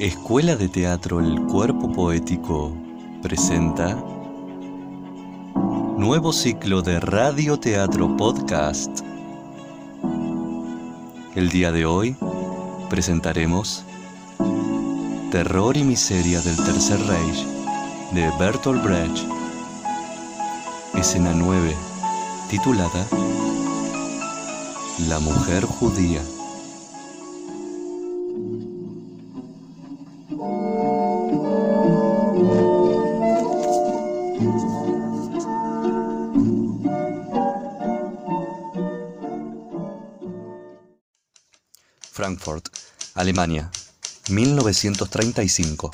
Escuela de Teatro El Cuerpo Poético presenta nuevo ciclo de Radio Teatro Podcast. El día de hoy presentaremos Terror y Miseria del Tercer Reich de Bertolt Brecht. Escena 9, titulada La mujer judía. Alemania, 1935.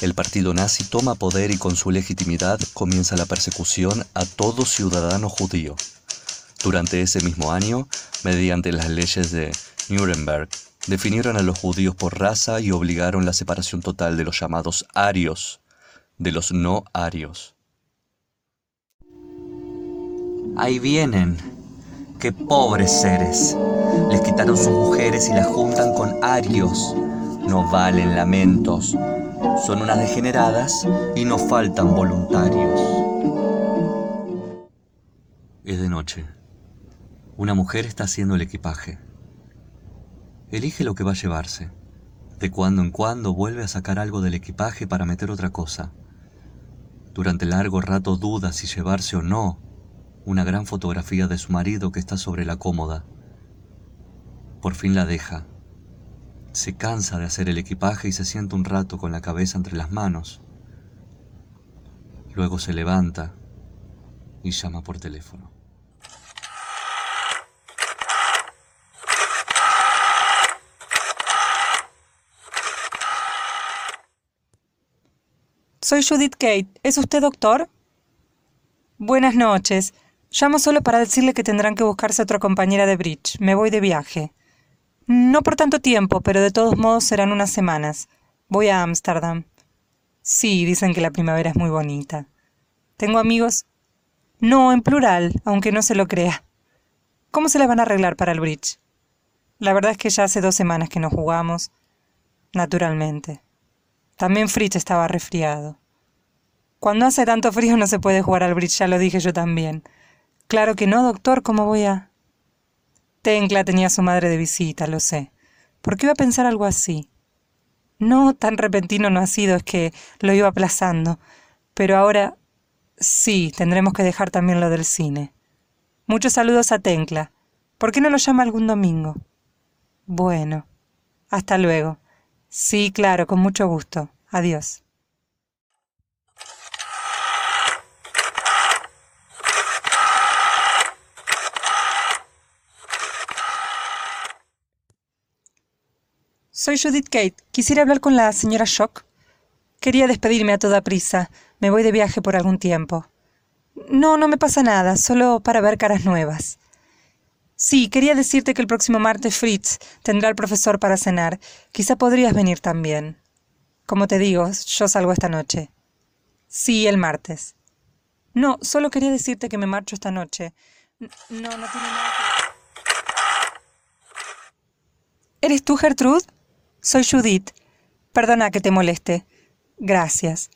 El partido nazi toma poder y con su legitimidad comienza la persecución a todo ciudadano judío. Durante ese mismo año, mediante las leyes de Nuremberg, definieron a los judíos por raza y obligaron la separación total de los llamados arios de los no arios. Ahí vienen. Qué pobres seres. Les quitaron sus mujeres y las juntan con arios. No valen lamentos. Son unas degeneradas y no faltan voluntarios. Es de noche. Una mujer está haciendo el equipaje. Elige lo que va a llevarse. De cuando en cuando vuelve a sacar algo del equipaje para meter otra cosa. Durante largo rato duda si llevarse o no una gran fotografía de su marido que está sobre la cómoda. Por fin la deja. Se cansa de hacer el equipaje y se sienta un rato con la cabeza entre las manos. Luego se levanta y llama por teléfono. Soy Judith Kate. ¿Es usted doctor? Buenas noches. Llamo solo para decirle que tendrán que buscarse otra compañera de bridge. Me voy de viaje. No por tanto tiempo, pero de todos modos serán unas semanas. Voy a Ámsterdam. Sí, dicen que la primavera es muy bonita. ¿Tengo amigos? No, en plural, aunque no se lo crea. ¿Cómo se la van a arreglar para el bridge? La verdad es que ya hace dos semanas que no jugamos. Naturalmente. También Fritz estaba resfriado. Cuando hace tanto frío no se puede jugar al bridge, ya lo dije yo también. Claro que no, doctor, ¿cómo voy a...? Tencla tenía a su madre de visita, lo sé. ¿Por qué iba a pensar algo así? No, tan repentino no ha sido, es que lo iba aplazando. Pero ahora sí, tendremos que dejar también lo del cine. Muchos saludos a Tencla. ¿Por qué no lo llama algún domingo? Bueno. Hasta luego. Sí, claro, con mucho gusto. Adiós. Soy Judith Kate. Quisiera hablar con la señora Shock. Quería despedirme a toda prisa. Me voy de viaje por algún tiempo. No, no me pasa nada, solo para ver caras nuevas. Sí, quería decirte que el próximo martes Fritz tendrá al profesor para cenar. Quizá podrías venir también. Como te digo, yo salgo esta noche. Sí, el martes. No, solo quería decirte que me marcho esta noche. No, no tiene nada que... ¿Eres tú, Gertrude? Soy Judith. Perdona que te moleste. Gracias.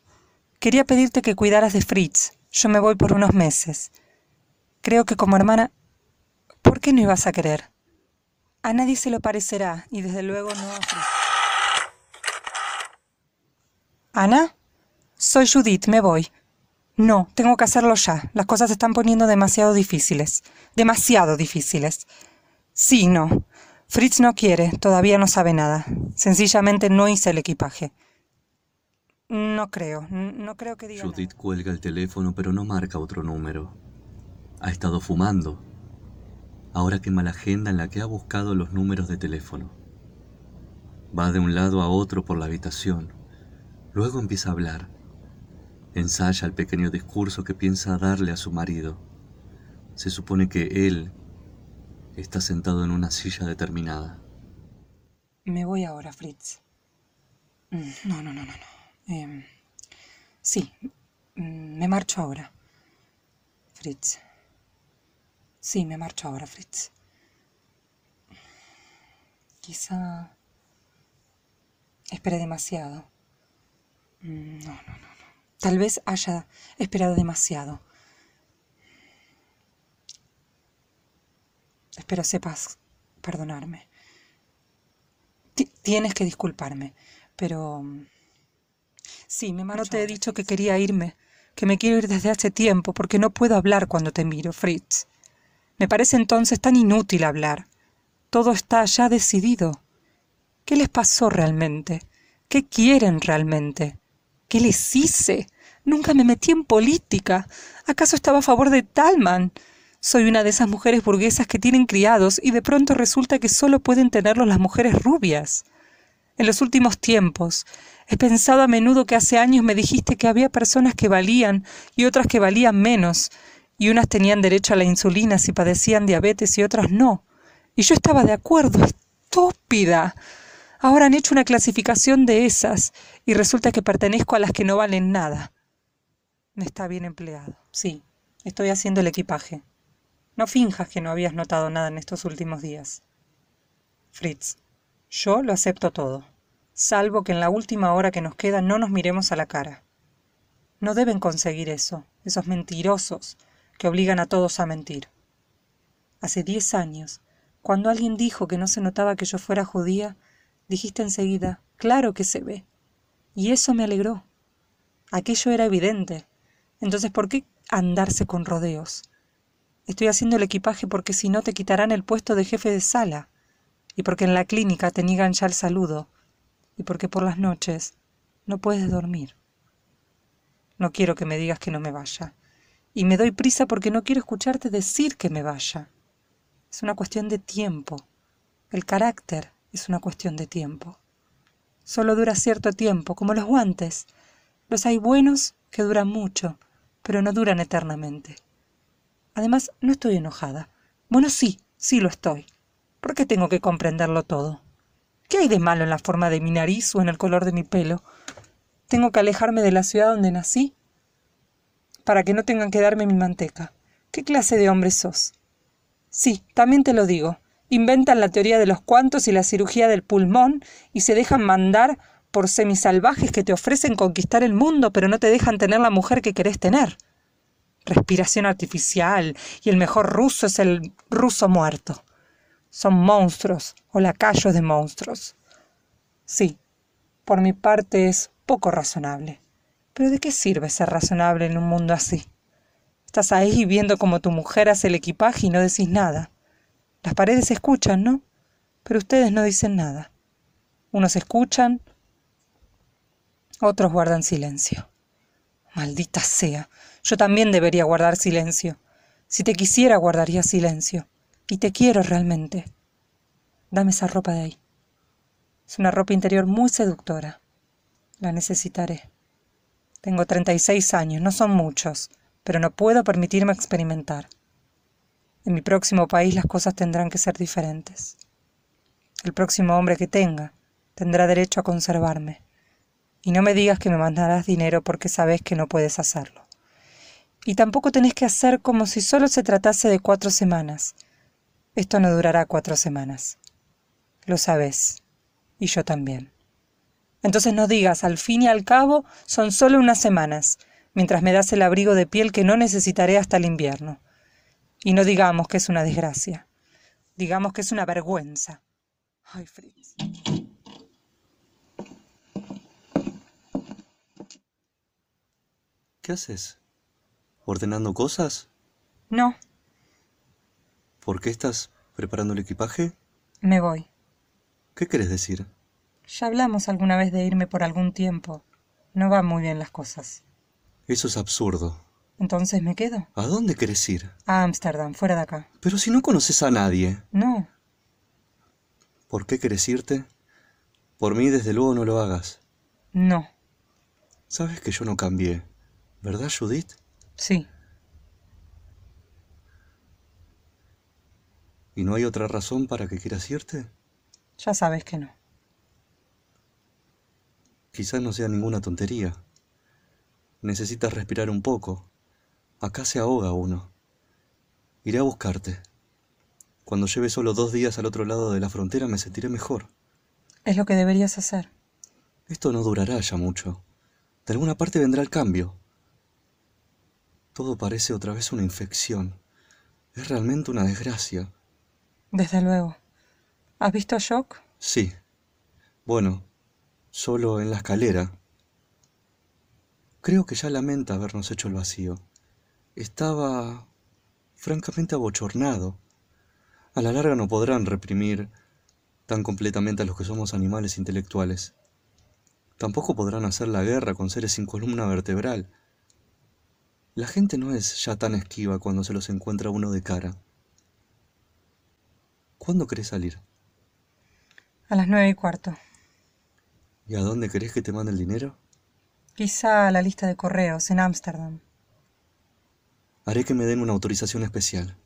Quería pedirte que cuidaras de Fritz. Yo me voy por unos meses. Creo que como hermana ¿Por qué no ibas a querer? A nadie se lo parecerá, y desde luego no a ¿Ana? Soy Judith, me voy. No, tengo que hacerlo ya. Las cosas se están poniendo demasiado difíciles. Demasiado difíciles. Sí, no. Fritz no quiere, todavía no sabe nada. Sencillamente no hice el equipaje. No creo, no creo que diga. Judith cuelga el teléfono, pero no marca otro número. Ha estado fumando. Ahora quema la agenda en la que ha buscado los números de teléfono. Va de un lado a otro por la habitación. Luego empieza a hablar. Ensaya el pequeño discurso que piensa darle a su marido. Se supone que él está sentado en una silla determinada. Me voy ahora, Fritz. Mm, no, no, no, no. no. Em, sí, mm, me marcho ahora. Fritz. Sí, me marcho ahora, Fritz. Quizá... Esperé demasiado. Mm, no, no, no, no. Tal vez haya esperado demasiado. Espero sepas perdonarme. tienes que disculparme, pero... Sí, mi mano te he dicho que quería irme, que me quiero ir desde hace tiempo, porque no puedo hablar cuando te miro, Fritz. Me parece entonces tan inútil hablar. Todo está ya decidido. ¿Qué les pasó realmente? ¿Qué quieren realmente? ¿Qué les hice? Nunca me metí en política. ¿Acaso estaba a favor de Talman? Soy una de esas mujeres burguesas que tienen criados y de pronto resulta que solo pueden tenerlos las mujeres rubias. En los últimos tiempos, he pensado a menudo que hace años me dijiste que había personas que valían y otras que valían menos, y unas tenían derecho a la insulina si padecían diabetes y otras no. Y yo estaba de acuerdo, estúpida. Ahora han hecho una clasificación de esas y resulta que pertenezco a las que no valen nada. Está bien empleado. Sí, estoy haciendo el equipaje. No finjas que no habías notado nada en estos últimos días. Fritz, yo lo acepto todo, salvo que en la última hora que nos queda no nos miremos a la cara. No deben conseguir eso, esos mentirosos que obligan a todos a mentir. Hace diez años, cuando alguien dijo que no se notaba que yo fuera judía, dijiste enseguida, claro que se ve. Y eso me alegró. Aquello era evidente. Entonces, ¿por qué andarse con rodeos? Estoy haciendo el equipaje porque si no te quitarán el puesto de jefe de sala, y porque en la clínica te niegan ya el saludo, y porque por las noches no puedes dormir. No quiero que me digas que no me vaya, y me doy prisa porque no quiero escucharte decir que me vaya. Es una cuestión de tiempo. El carácter es una cuestión de tiempo. Solo dura cierto tiempo, como los guantes. Los hay buenos que duran mucho, pero no duran eternamente. Además, no estoy enojada. Bueno, sí, sí lo estoy. ¿Por qué tengo que comprenderlo todo? ¿Qué hay de malo en la forma de mi nariz o en el color de mi pelo? ¿Tengo que alejarme de la ciudad donde nací? Para que no tengan que darme mi manteca. ¿Qué clase de hombre sos? Sí, también te lo digo. Inventan la teoría de los cuantos y la cirugía del pulmón y se dejan mandar por semisalvajes que te ofrecen conquistar el mundo, pero no te dejan tener la mujer que querés tener respiración artificial y el mejor ruso es el ruso muerto. Son monstruos o lacayos de monstruos. Sí, por mi parte es poco razonable. Pero ¿de qué sirve ser razonable en un mundo así? Estás ahí viendo como tu mujer hace el equipaje y no decís nada. Las paredes escuchan, ¿no? Pero ustedes no dicen nada. Unos escuchan, otros guardan silencio. Maldita sea, yo también debería guardar silencio. Si te quisiera, guardaría silencio. Y te quiero realmente. Dame esa ropa de ahí. Es una ropa interior muy seductora. La necesitaré. Tengo 36 años, no son muchos, pero no puedo permitirme experimentar. En mi próximo país las cosas tendrán que ser diferentes. El próximo hombre que tenga tendrá derecho a conservarme. Y no me digas que me mandarás dinero porque sabes que no puedes hacerlo. Y tampoco tenés que hacer como si solo se tratase de cuatro semanas. Esto no durará cuatro semanas. Lo sabes. Y yo también. Entonces no digas, al fin y al cabo, son solo unas semanas, mientras me das el abrigo de piel que no necesitaré hasta el invierno. Y no digamos que es una desgracia. Digamos que es una vergüenza. Ay, Fritz. ¿Qué haces? ¿Ordenando cosas? No. ¿Por qué estás preparando el equipaje? Me voy. ¿Qué quieres decir? Ya hablamos alguna vez de irme por algún tiempo. No van muy bien las cosas. Eso es absurdo. Entonces me quedo. ¿A dónde quieres ir? A Ámsterdam, fuera de acá. Pero si no conoces a nadie. No. ¿Por qué quieres irte? Por mí, desde luego, no lo hagas. No. Sabes que yo no cambié. ¿Verdad, Judith? Sí. ¿Y no hay otra razón para que quieras irte? Ya sabes que no. Quizás no sea ninguna tontería. Necesitas respirar un poco. Acá se ahoga uno. Iré a buscarte. Cuando lleve solo dos días al otro lado de la frontera me sentiré mejor. Es lo que deberías hacer. Esto no durará ya mucho. De alguna parte vendrá el cambio. Todo parece otra vez una infección. Es realmente una desgracia. Desde luego. ¿Has visto a Shock? Sí. Bueno, solo en la escalera. Creo que ya lamenta habernos hecho el vacío. Estaba francamente abochornado. A la larga no podrán reprimir tan completamente a los que somos animales intelectuales. Tampoco podrán hacer la guerra con seres sin columna vertebral. La gente no es ya tan esquiva cuando se los encuentra uno de cara. ¿Cuándo querés salir? A las nueve y cuarto. ¿Y a dónde querés que te mande el dinero? Quizá a la lista de correos en Ámsterdam. Haré que me den una autorización especial.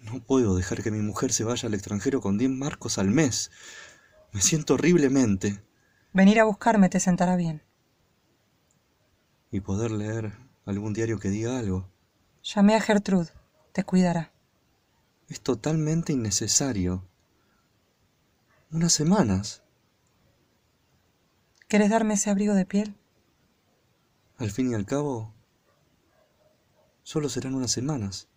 No puedo dejar que mi mujer se vaya al extranjero con 10 marcos al mes. Me siento horriblemente. Venir a buscarme te sentará bien. Y poder leer algún diario que diga algo. Llamé a Gertrude. Te cuidará. Es totalmente innecesario. Unas semanas. ¿Quieres darme ese abrigo de piel? Al fin y al cabo, solo serán unas semanas.